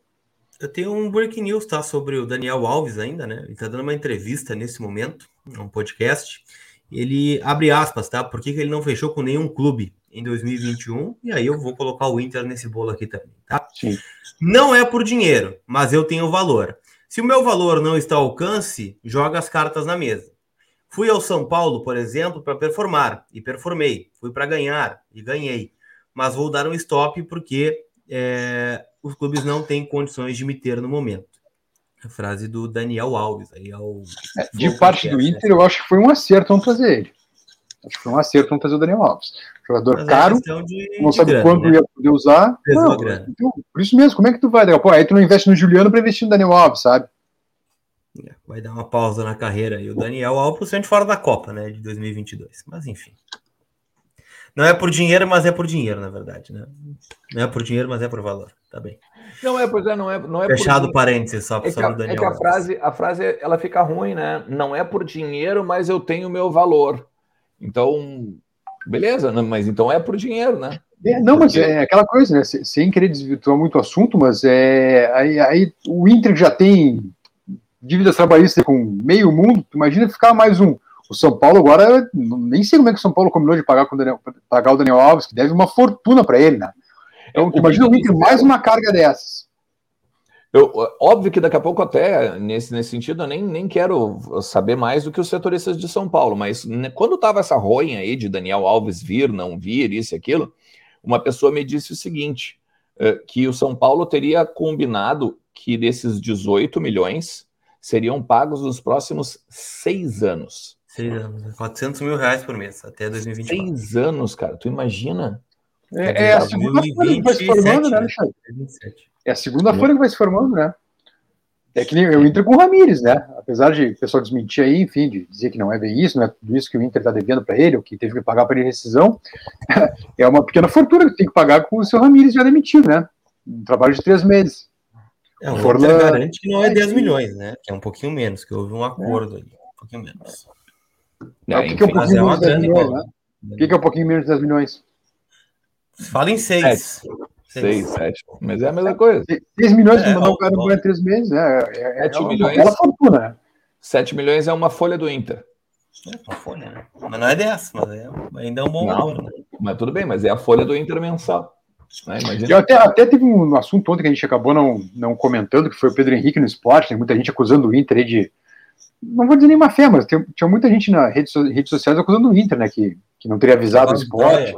C: Eu tenho um breaking news, tá? Sobre o Daniel Alves ainda, né? Ele tá dando uma entrevista nesse momento, um podcast. Ele abre aspas, tá? Por que, que ele não fechou com nenhum clube em 2021? E aí eu vou colocar o Inter nesse bolo aqui também, tá? Sim. Não é por dinheiro, mas eu tenho valor. Se o meu valor não está ao alcance, joga as cartas na mesa. Fui ao São Paulo, por exemplo, para performar e performei. Fui para ganhar e ganhei. Mas vou dar um stop porque é, os clubes não têm condições de me ter no momento. A frase do Daniel Alves. Aí ao,
B: é, de parte do Inter, eu acho que foi um acerto não trazer ele. Acho que foi um acerto não trazer o Daniel Alves. Jogador Mas é caro, é de, não de sabe grana, quando né? ia poder usar. Não, então, por isso mesmo, como é que tu vai? Pô, aí tu não investe no Juliano para investir no Daniel Alves, sabe?
C: É, vai dar uma pausa na carreira. E o Daniel Alves, possivelmente fora da Copa, né, de 2022. Mas enfim. Não é por dinheiro, mas é por dinheiro, na verdade, né? Não é por dinheiro, mas é por valor. Tá bem.
A: Não é, pois é, não é, não é
C: Fechado por... parênteses só
A: é sobre o Daniel. É que a frase, a frase ela fica ruim, né? Não é por dinheiro, mas eu tenho o meu valor. Então, beleza, né? mas então é por dinheiro, né?
B: É, não, mas é aquela coisa, né? Sem querer desvirtuar muito o assunto, mas é aí, aí o Inter já tem dívidas trabalhistas com meio mundo, imagina ficar mais um. O São Paulo agora, nem sei como é que o São Paulo combinou de pagar, com o Daniel, pagar o Daniel Alves, que deve uma fortuna para ele, né? Então, imagina o Inter mais uma carga dessas.
A: Eu, óbvio que daqui a pouco, até nesse, nesse sentido, eu nem, nem quero saber mais do que os setoristas de São Paulo, mas né, quando estava essa roinha aí de Daniel Alves vir, não vir, isso e aquilo, uma pessoa me disse o seguinte: eh, que o São Paulo teria combinado que desses 18 milhões seriam pagos nos próximos seis anos.
C: Seis anos, 400 mil reais por mês, até 2024.
A: Seis anos, cara, tu imagina?
B: É, é a segunda folha que vai se formando, né, Alexandre? É a segunda folha que vai se formando, né? É que nem o Inter com o Ramires, né? Apesar de o pessoal desmentir aí, enfim, de dizer que não é bem isso, não é tudo isso que o Inter está devendo para ele, ou que teve que pagar para ele rescisão, é uma pequena fortuna que tem que pagar com o seu Ramires já demitido, né? Um trabalho de três meses.
C: É, o Forla... Inter garante que não é 10 milhões, né? Que é um pouquinho menos, que houve um acordo é. aí, um pouquinho menos.
B: É, o que, que é um pouquinho é menos de 10 milhões, né? O que, que é um pouquinho menos de 10 milhões?
C: Fala em seis.
A: Seis, sete. Mas é a mesma coisa.
B: 6 milhões é, mandar o cara em três meses. É, é, é uma milhões, fortuna. Né?
A: 7 milhões é uma folha do Inter.
C: É uma folha, né? Mas não é dessa, mas é, ainda é um bom não, valor. Né?
A: Mas tudo bem, mas é a folha do Inter mensal.
B: Né? Eu até, até teve um assunto ontem que a gente acabou não, não comentando, que foi o Pedro Henrique no esporte, tem muita gente acusando o Inter de. Não vou dizer nem má fé, mas tem, tinha muita gente nas redes, redes sociais acusando o Inter, né? Que, que não teria avisado o esporte.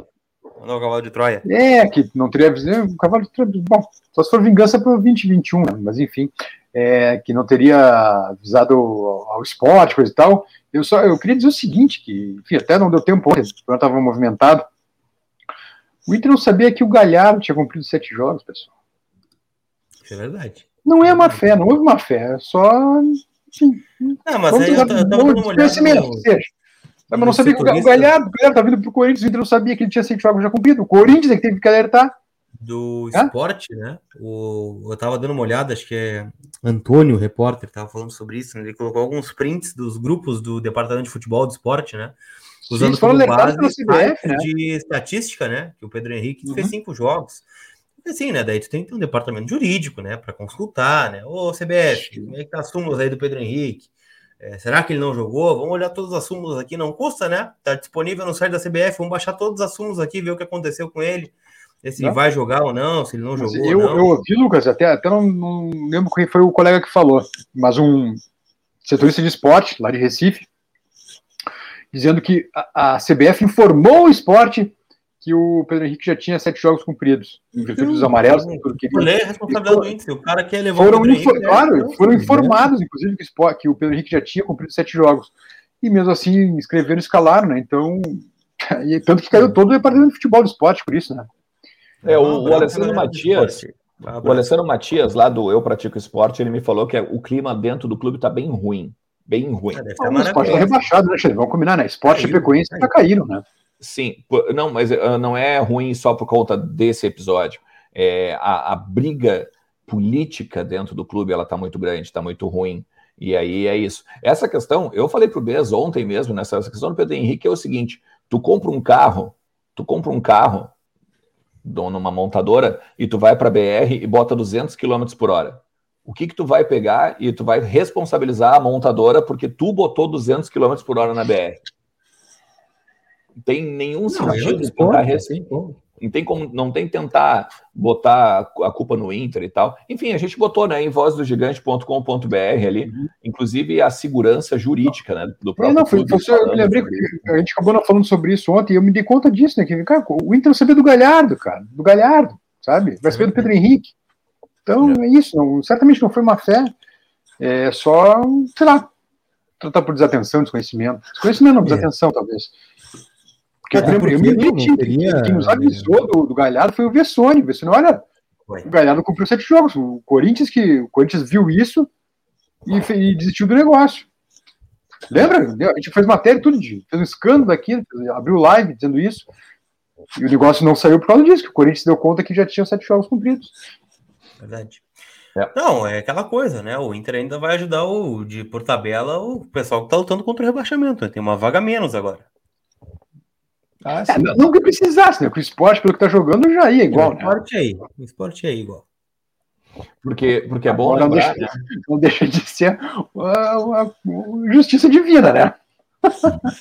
C: Não, o cavalo de Troia.
B: É, que não teria avisado. O cavalo de Troia. Bom, só se for vingança para 2021, né? mas enfim. É, que não teria avisado ao, ao esporte, coisa e tal. Eu só eu queria dizer o seguinte, que enfim, até não deu tempo ontem, quando estava movimentado. O Inter não sabia que o Galhardo tinha cumprido sete jogos, pessoal.
C: Isso é verdade.
B: Não é uma fé, não houve uma fé, é só. Enfim,
C: não, mas aí eu tava dando uma olhada. No...
B: Seja, mas não sabia que o Galhardo, o Galhardo tá vindo pro Corinthians, o Inter não sabia que ele tinha sete jogos já cumprido. O Corinthians é que teve que alertar.
C: Do esporte, né? O, eu tava dando uma olhada, acho que é Antônio, repórter, tava falando sobre isso, né? ele colocou alguns prints dos grupos do departamento de futebol do esporte, né? Usando como base CBF, né? de estatística, né? Que o Pedro Henrique uhum. fez cinco jogos. Assim, né? Daí tu tem que ter um departamento jurídico, né? Para consultar, né? Ô, CBF, como é que tá as súmulas aí do Pedro Henrique? É, será que ele não jogou? Vamos olhar todas as súmulas aqui, não custa, né? Tá disponível no site da CBF, vamos baixar todas as súmulas aqui, ver o que aconteceu com ele, se ele vai jogar ou não, se ele não jogou.
B: Eu, não. eu ouvi, Lucas, até, até não, não lembro quem foi o colega que falou, mas um setorista de esporte lá de Recife, dizendo que a, a CBF informou o esporte que o Pedro Henrique já tinha sete jogos cumpridos, em virtude dos amarelos.
C: Porque ele, é responsabilidade do Inter, o cara quer levar
B: foram o Pedro Henrique, Claro, né? foram informados, inclusive, que, que o Pedro Henrique já tinha cumprido sete jogos. e mesmo assim escreveram e escalaram, né? Então, e tanto que caiu todo o departamento de futebol do esporte por isso, né?
A: É, o, o Alessandro Matias, o Alessandro Matias, lá do Eu Pratico Esporte, ele me falou que o clima dentro do clube tá bem ruim. Bem ruim. É,
B: ah, o esporte tá rebaixado, né, Vamos combinar, né? Esporte e frequência já caíram, né?
A: Sim, não, mas uh, não é ruim só por conta desse episódio. É, a, a briga política dentro do clube ela tá muito grande, está muito ruim. E aí é isso. Essa questão, eu falei pro Bez ontem mesmo, nessa questão do Pedro Henrique, é o seguinte: tu compra um carro, tu compra um carro numa montadora e tu vai para BR e bota 200 km por hora. O que que tu vai pegar e tu vai responsabilizar a montadora porque tu botou 200 km por hora na BR? Não tem nenhum não, sentido tentar res... Não tem como, não tem tentar botar a culpa no Inter e tal. Enfim, a gente botou né, em vozdogigante.com.br ali, uhum. inclusive a segurança jurídica né, do próprio. Não,
B: foi, foi, eu me lembrei que a gente acabou falando sobre isso ontem e eu me dei conta disso, né? Que cara, o Inter sabia do Galhardo, cara, do Galhardo, sabe? Vai saber do Pedro Henrique. Então é, é isso, não, certamente não foi uma fé, é só, sei lá, tratar por desatenção, desconhecimento. Desconhecimento não, é. desatenção, é. talvez. Porque é, eu me lembro, quem nos avisou do, do Galhardo foi o Vessone. O Vessone, olha, o Galhardo cumpriu sete jogos. O Corinthians, que, o Corinthians viu isso e, e desistiu do negócio. Lembra? A gente fez matéria tudo, fez um escândalo aqui, abriu live dizendo isso. E o negócio não saiu por causa disso, que o Corinthians deu conta que já tinha sete jogos cumpridos.
C: Verdade. É. Não, é aquela coisa, né? O Inter ainda vai ajudar o de por tabela o pessoal que tá lutando contra o rebaixamento. Tem uma vaga menos agora.
B: Ah, é, não que precisasse, né? Porque o esporte, pelo que tá jogando, já ia igual.
C: O esporte né? é aí. O esporte é igual.
A: Porque, porque é bom
B: não deixa, né? não deixa de ser uma, uma justiça divina, né?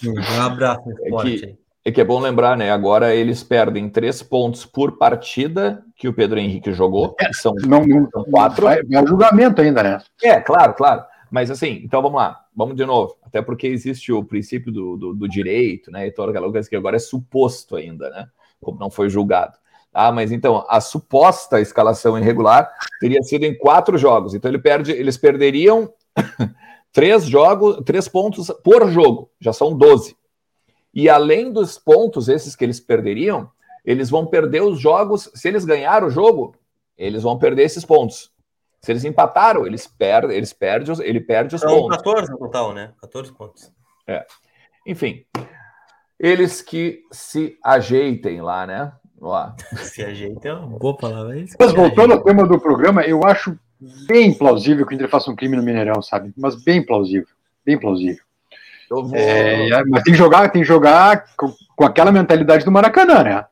A: Um abraço no esporte é que, é que é bom lembrar, né? Agora eles perdem três pontos por partida que o Pedro Henrique jogou, que são,
B: não, não, são quatro. É, é julgamento ainda, né?
A: É, claro, claro. Mas assim, então vamos lá, vamos de novo. Até porque existe o princípio do, do, do direito, né? E toda aquela coisa que agora é suposto ainda, né? Como não foi julgado. Ah, mas então a suposta escalação irregular teria sido em quatro jogos. Então ele perde, eles perderiam três jogos, três pontos por jogo. Já são 12. E além dos pontos esses que eles perderiam, eles vão perder os jogos. Se eles ganharam o jogo, eles vão perder esses pontos. Se eles empataram, eles perdem, eles perdem, ele perde os São pontos.
C: 14 no total, né? 14 pontos.
A: É. Enfim, eles que se ajeitem lá, né?
C: Lá. se ajeitem é uma boa palavra. É
B: mas voltando ao tema do programa, eu acho bem plausível que o Inter faça um crime no Mineirão, sabe? Mas bem plausível, bem plausível. Vou... É, mas tem que jogar, tem que jogar com, com aquela mentalidade do Maracanã, né?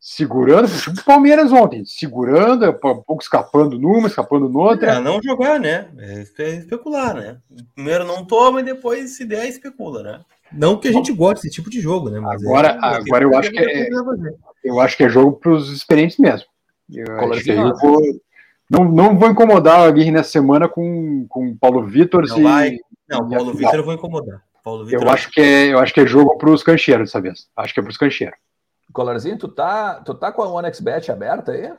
B: Segurando, tipo o Palmeiras ontem, segurando, um pouco escapando numa, escapando noutra.
C: É, não jogar, né? É, é especular, né? Primeiro não toma e depois, se der, especula, né? Não que a gente goste desse tipo de jogo, né?
B: Mas agora, é, agora eu acho que é, eu acho que é jogo para os experientes mesmo. Eu acho que é jogo, não, não vou incomodar a Guirre nessa semana com, com Paulo Vitor.
C: Não, vai. não Paulo Vitor eu vou incomodar.
B: Paulo Vitor eu, acho que é, eu acho que é jogo para os cancheiros dessa vez. Acho que é para os cancheiros.
A: Colarzinho, tu tá, tu tá com a OneXBet aberta aí?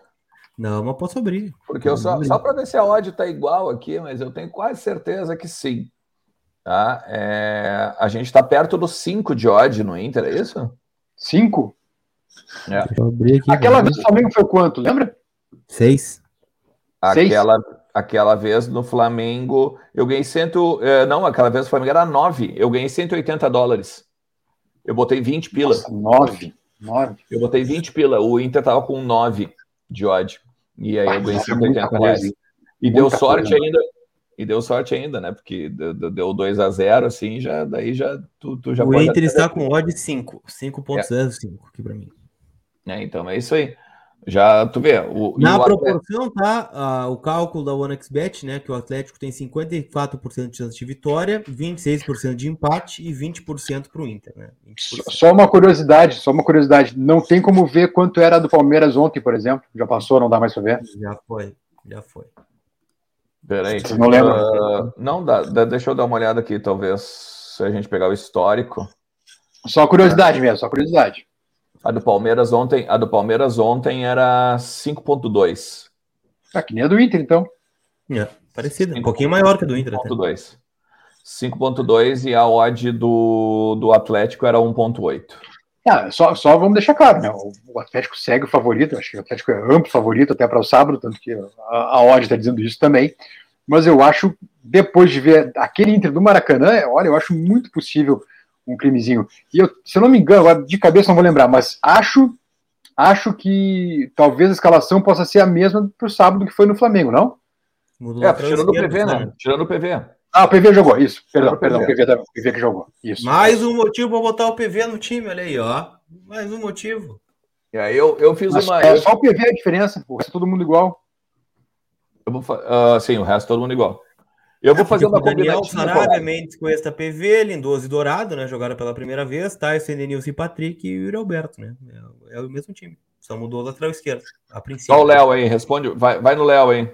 C: Não, mas posso abrir.
A: Porque eu só, só para ver se a odd tá igual aqui, mas eu tenho quase certeza que sim. Tá? É, a gente está perto dos 5 de odd no Inter, é isso?
B: 5? É. Aquela vez o Flamengo foi quanto, lembra?
C: 6.
A: Aquela, aquela vez no Flamengo, eu ganhei cento. É, não, aquela vez no Flamengo era 9. Eu ganhei 180 dólares. Eu botei 20 pila. Nossa,
B: 9. 9.
A: Eu botei 20 pila. O Inter tava com 9 de odd. E aí eu ganhei 180 é reais. E deu sorte coisa. ainda. E deu sorte ainda, né? Porque deu 2 a 0 assim, já, daí já tu, tu já
C: O Inter está com odd 5, 5.05 é. aqui para mim.
A: É, então é isso aí. Já, tu vê. O,
C: Na proporção, Atlético... tá? O cálculo da OneXBet, né? Que o Atlético tem 54% de chance de vitória, 26% de empate e 20% para o Inter, né?
B: Só uma curiosidade, só uma curiosidade. Não tem como ver quanto era do Palmeiras ontem, por exemplo. Já passou, não dá mais para ver?
C: Já foi, já foi.
A: Peraí. Vocês não lembram? Uh, não dá, deixa eu dar uma olhada aqui, talvez, se a gente pegar o histórico.
B: Só curiosidade mesmo, só curiosidade.
A: A do Palmeiras ontem, a do Palmeiras ontem era 5.2.
B: Ah, que nem a do Inter, então.
C: É, parecida. Um pouquinho maior que a do Inter.
A: 5.2. 5.2 e a odd do, do Atlético era 1.8.
B: Ah, só, só vamos deixar claro, né? O Atlético segue o favorito, acho que o Atlético é amplo favorito até para o sábado, tanto que a, a odd está dizendo isso também. Mas eu acho, depois de ver aquele Inter do Maracanã, olha, eu acho muito possível um crimezinho. E eu, se eu não me engano, de cabeça não vou lembrar, mas acho acho que talvez a escalação possa ser a mesma para o sábado que foi no Flamengo, não?
A: É, tirando o PV, né? Tirando o PV.
B: Ah, o PV jogou, isso. Perdão, perdão, o PV, o PV que jogou. Isso.
C: Mais um motivo para botar o PV no time, olha aí, ó. Mais um motivo.
A: E aí eu, eu fiz Mas uma.
B: É só o PV a diferença, o resto é todo mundo igual.
A: Eu vou, uh, sim, o resto todo mundo igual. Eu vou é, fazer uma
C: Daniel Sarabia, Mendes com esta PV, Lindoso e Dourado, né? Jogaram pela primeira vez, Tyson, Denilson e Patrick e o Yuri Alberto, né? É, é, o mesmo time. Só mudou o lateral esquerdo, a princípio.
A: Só o Léo aí, responde. Vai, vai no Léo aí.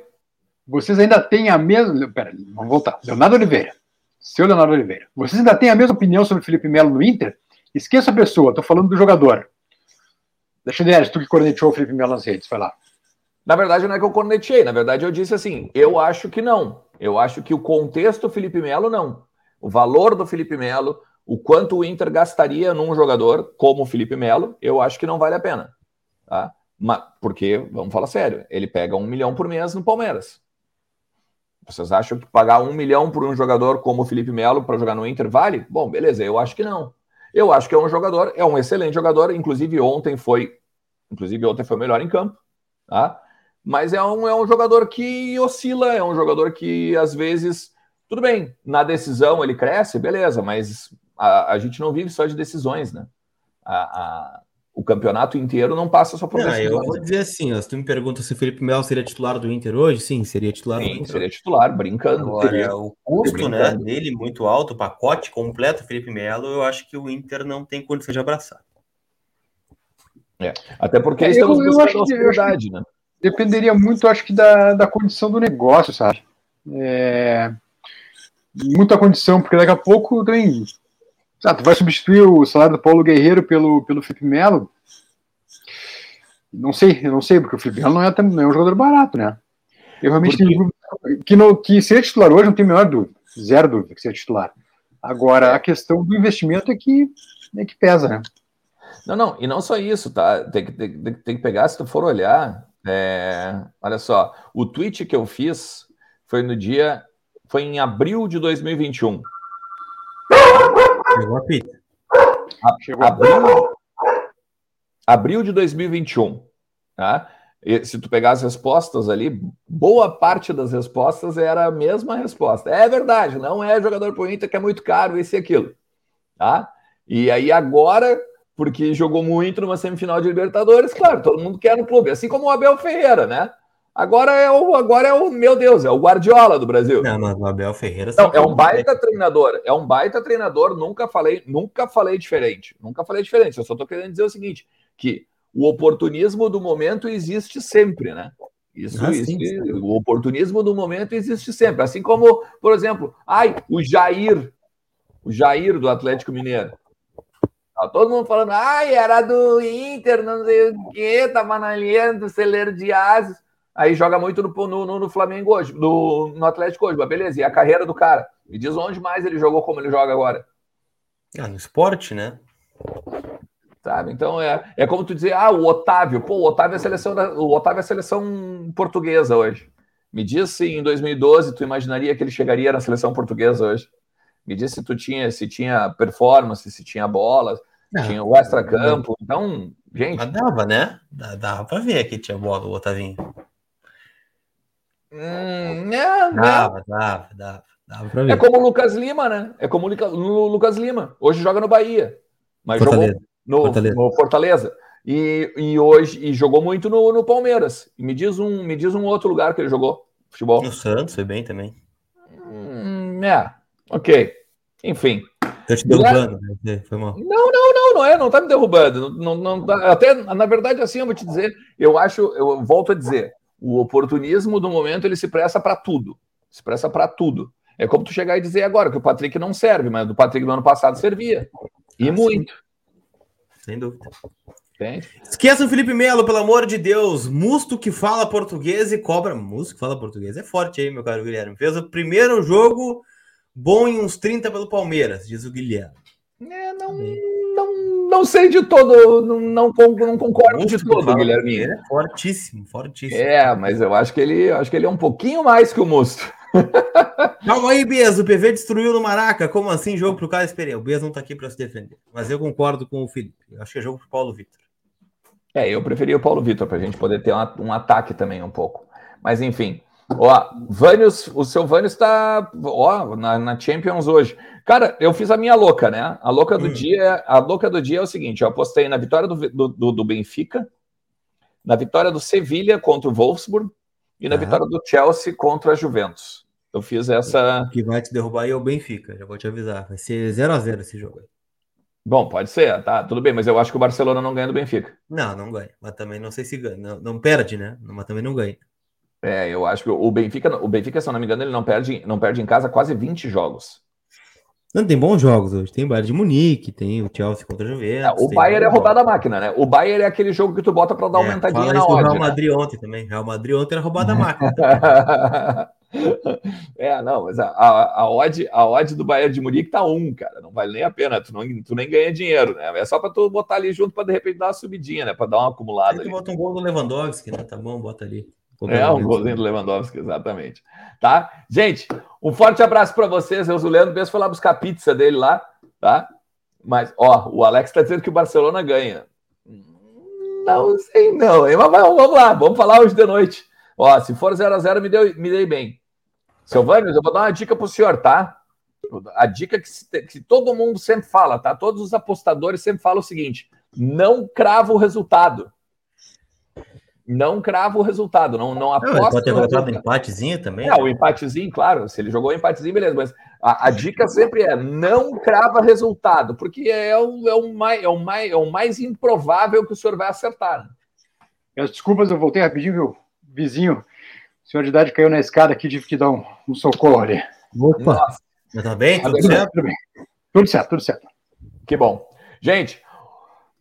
B: Vocês ainda têm a mesma. Pera, vamos voltar. Leonardo Oliveira. Seu Leonardo Oliveira. Vocês ainda têm a mesma opinião sobre o Felipe Melo no Inter? Esqueça a pessoa, tô falando do jogador. Deixa eu ver, tu que cornetou o Felipe Melo nas redes, vai lá.
A: Na verdade, não é que eu cornetei, na verdade eu disse assim, eu acho que não. Eu acho que o contexto Felipe Melo não. O valor do Felipe Melo, o quanto o Inter gastaria num jogador como o Felipe Melo, eu acho que não vale a pena. Tá? Mas, porque, vamos falar sério, ele pega um milhão por mês no Palmeiras. Vocês acham que pagar um milhão por um jogador como o Felipe Melo para jogar no Inter vale? Bom, beleza, eu acho que não. Eu acho que é um jogador, é um excelente jogador, inclusive ontem foi, inclusive ontem foi o melhor em campo, tá? Mas é um, é um jogador que oscila, é um jogador que às vezes, tudo bem, na decisão ele cresce, beleza, mas a, a gente não vive só de decisões, né? A, a, o campeonato inteiro não passa só por
C: não, decisões. Eu vou dizer assim, ó, se tu me pergunta se o Felipe Melo seria titular do Inter hoje, sim, seria titular sim, do Inter.
A: seria titular, brincando.
C: Agora,
A: seria,
C: o custo né, dele muito alto, o pacote completo Felipe Melo, eu acho que o Inter não tem condição de abraçar.
A: É, até porque é, estamos eu, buscando austeridade, né?
B: Dependeria muito, acho que, da, da condição do negócio, sabe? É, muita condição, porque daqui a pouco tem. Ah, tu vai substituir o salário do Paulo Guerreiro pelo, pelo Felipe Melo? Não sei, eu não sei, porque o Felipe Melo não é, não é um jogador barato, né? Eu realmente tenho que, no, que ser titular hoje não tem a menor dúvida, zero dúvida que ser titular. Agora, a questão do investimento é que, é que pesa, né?
A: Não, não, e não só isso, tá? Tem que, tem, tem que pegar, se tu for olhar, é, olha só, o tweet que eu fiz foi no dia. Foi em abril de 2021. Chegou a pizza. Abril, abril de 2021. Tá? E se tu pegar as respostas ali, boa parte das respostas era a mesma resposta. É verdade, não é jogador pro Inter que é muito caro, esse e aquilo. Tá? E aí agora porque jogou muito numa semifinal de Libertadores, claro, todo mundo quer no clube, assim como o Abel Ferreira, né? Agora é o, agora é o, meu Deus, é o Guardiola do Brasil.
C: Não, mas o Abel Ferreira.
A: Não, é um baita treinador, é um baita treinador. Nunca falei, nunca falei diferente, nunca falei diferente. Eu só tô querendo dizer o seguinte, que o oportunismo do momento existe sempre, né? Isso, ah, isso, sim, sim. o oportunismo do momento existe sempre. Assim como, por exemplo, ai, o Jair, o Jair do Atlético Mineiro. Tá todo mundo falando, ai, era do Inter, não sei o quê, tava na linha do celeiro de ases. Aí joga muito no, no, no Flamengo hoje, no, no Atlético hoje, mas beleza, e a carreira do cara? Me diz onde mais ele jogou como ele joga agora.
C: Ah, no esporte, né?
A: Sabe? Então é, é como tu dizer, ah, o Otávio, pô, o Otávio é a seleção, da, o Otávio é a seleção portuguesa hoje. Me diz se em 2012 tu imaginaria que ele chegaria na seleção portuguesa hoje. Me diz se tu tinha, se tinha performance, se tinha bola, se tinha o extra-campo. Então, gente. Mas
C: dava, né? Dava pra ver que tinha bola, o Otavinho.
A: Hum, é,
C: né? dava, dava, dava, dava pra ver.
A: É como o Lucas Lima, né? É como o Lucas Lima. Hoje joga no Bahia. Mas Fortaleza. jogou no Fortaleza. No Fortaleza. E, e hoje e jogou muito no, no Palmeiras. E me diz um, me diz um outro lugar que ele jogou futebol.
C: No Santos foi bem também.
A: Hum, é, Ok. Enfim.
C: Tô te derrubando, né? Foi mal.
A: Não, não, não, não é, não tá me derrubando. Não, não, tá, até, na verdade, assim, eu vou te dizer, eu acho, eu volto a dizer, o oportunismo do momento ele se presta para tudo. Se presta para tudo. É como tu chegar e dizer agora que o Patrick não serve, mas o Patrick do ano passado servia. E ah, muito.
C: Sim. Sem dúvida. Entende? Esqueça o Felipe Melo, pelo amor de Deus. Musto que fala português e cobra. Musto que fala português é forte aí, meu caro Guilherme. Fez o primeiro jogo bom em uns 30 pelo Palmeiras, diz o Guilherme.
A: É, não, não, não sei de todo, não, não, não concordo de todo, Guilherme.
C: É fortíssimo, fortíssimo.
A: É, mas eu acho que ele, acho que ele é um pouquinho mais que o Musto.
C: Calma aí, Bez, o PV destruiu no Maraca. Como assim jogo pro cara esperar? O Bez não tá aqui para se defender. Mas eu concordo com o Felipe. Eu acho que é jogo pro Paulo Vitor.
A: É, eu preferia o Paulo Vitor para a gente poder ter um ataque também um pouco. Mas enfim, Ó, Vânios, o seu Vânios está ó, na, na, Champions hoje. Cara, eu fiz a minha louca, né? A louca do hum. dia, a louca do dia é o seguinte: eu apostei na vitória do, do, do Benfica, na vitória do Sevilha contra o Wolfsburg e na vitória do Chelsea contra a Juventus. Eu fiz essa.
C: O que vai te derrubar aí é o Benfica, já vou te avisar. Vai ser 0 a 0 esse jogo.
A: Bom, pode ser, tá, tudo bem, mas eu acho que o Barcelona não ganha do Benfica.
C: Não, não ganha, mas também não sei se ganha. Não, não perde, né? Mas também não ganha.
A: É, eu acho que o Benfica, o Benfica, se eu não me engano, ele não perde, não perde em casa quase 20 jogos.
C: Não, tem bons jogos hoje. Tem o Bayern de Munique, tem o Chelsea contra o Juventus.
A: É, o Bayern é roubada a máquina, né? O Bayern é aquele jogo que tu bota para dar é, aumentadinha na
C: hora. Real né? Madrid né? ontem também. Real Madrid ontem era roubada a máquina.
A: é, não, mas a, a, a, odd, a odd do Bayern de Munique tá um, cara. Não vale nem a pena. Tu, não, tu nem ganha dinheiro, né? É só para tu botar ali junto para de repente dar uma subidinha, né? Para dar uma acumulada.
C: Tu bota um gol do Lewandowski, né? Tá bom, bota ali.
A: É, um golzinho do Lewandowski, exatamente. Tá? Gente, um forte abraço para vocês. Eu, o Leandro Bess foi lá buscar a pizza dele lá, tá? Mas, ó, o Alex tá dizendo que o Barcelona ganha. Não sei, não. Mas vamos lá, vamos falar hoje de noite. Ó, se for 0x0, me, deu, me dei bem. Seu Vânios, eu vou dar uma dica pro senhor, tá? A dica que, que todo mundo sempre fala, tá? Todos os apostadores sempre falam o seguinte: não crava o resultado não crava o resultado, não, não aposta. Não,
C: pode ter voltado um empatezinho também.
A: É, né? o empatezinho, claro. Se ele jogou um empatezinho, beleza. Mas a, a, dica sempre é não crava resultado, porque é o, é, o mais, é, o mais, é o mais improvável que o senhor vai acertar.
B: Né? Desculpas, eu voltei rapidinho, viu? Vizinho, o senhor de idade caiu na escada aqui, tive que dar um, um socorro ali.
C: Opa! Tá bem? Tudo, tudo certo? Tudo bem.
B: Tudo certo, tudo certo.
A: Que bom. Gente,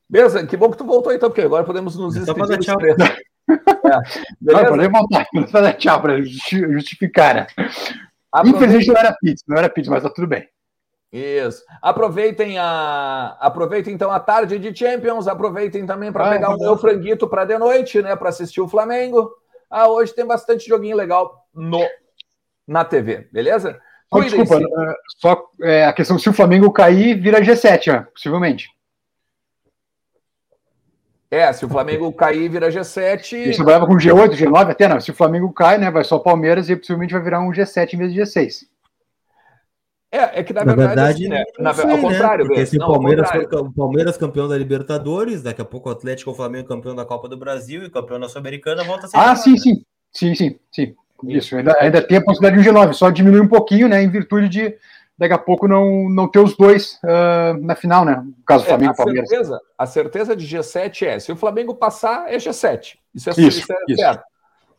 A: beleza, que bom que tu voltou então, porque agora podemos nos despedir.
B: É, não, voltar, fazer tchau para justificar, né? Infelizmente não era pizza, não era pizza, mas tá tudo bem.
A: Isso. Aproveitem a aproveitem então a tarde de Champions, aproveitem também para pegar o meu franguito para de noite, né, para assistir o Flamengo. Ah, hoje tem bastante joguinho legal no na TV, beleza?
B: Desculpa, uh, só é, a questão se o Flamengo cair, vira G7, né, possivelmente.
A: É, se o Flamengo cair, vira G7.
B: Isso vai com G8, G9 até não. Se o Flamengo cai, né, vai só o Palmeiras e possivelmente vai virar um G7 em vez de G6.
A: É, é que na, na verdade, verdade assim, né, na, sei, ao né? contrário,
C: Porque se o Palmeiras for Palmeiras campeão da Libertadores, daqui a pouco o Atlético ou o Flamengo campeão da Copa do Brasil e campeão da Sul-Americana volta a ser.
B: Ah, sim, sim. Sim, sim, sim. Isso, ainda, ainda tem a possibilidade de um G9, só diminui um pouquinho, né, em virtude de daqui a pouco não, não ter os dois uh, na final, né? No caso do é, Flamengo e Palmeiras.
A: Certeza, a certeza de G7 é: se o Flamengo passar, é G7.
B: Isso é, isso, isso é isso. certo.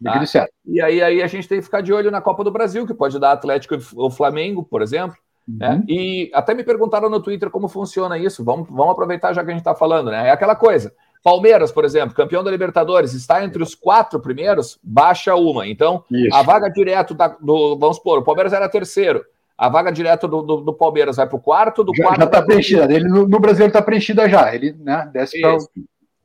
B: Tá?
A: E aí, aí a gente tem que ficar de olho na Copa do Brasil, que pode dar Atlético ou Flamengo, por exemplo. Né? Uhum. Né? E até me perguntaram no Twitter como funciona isso. Vamos, vamos aproveitar já que a gente está falando, né? É aquela coisa. Palmeiras, por exemplo, campeão da Libertadores, está entre os quatro primeiros, baixa uma. Então, isso. a vaga direto da, do. Vamos supor, o Palmeiras era terceiro. A vaga direta do, do, do Palmeiras vai para o quarto, do
B: já,
A: quarto.
B: Já está preenchida. Ele no, no Brasil está preenchida já. Ele né, desce para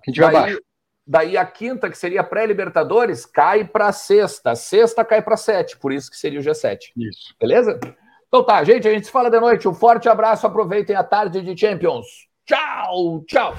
A: quem tiver abaixo. Daí a quinta, que seria pré-Libertadores, cai para a sexta. A sexta cai para sete, por isso que seria o G7.
B: Isso.
A: Beleza? Então tá, gente, a gente se fala de noite. Um forte abraço, aproveitem a tarde de Champions. Tchau, tchau.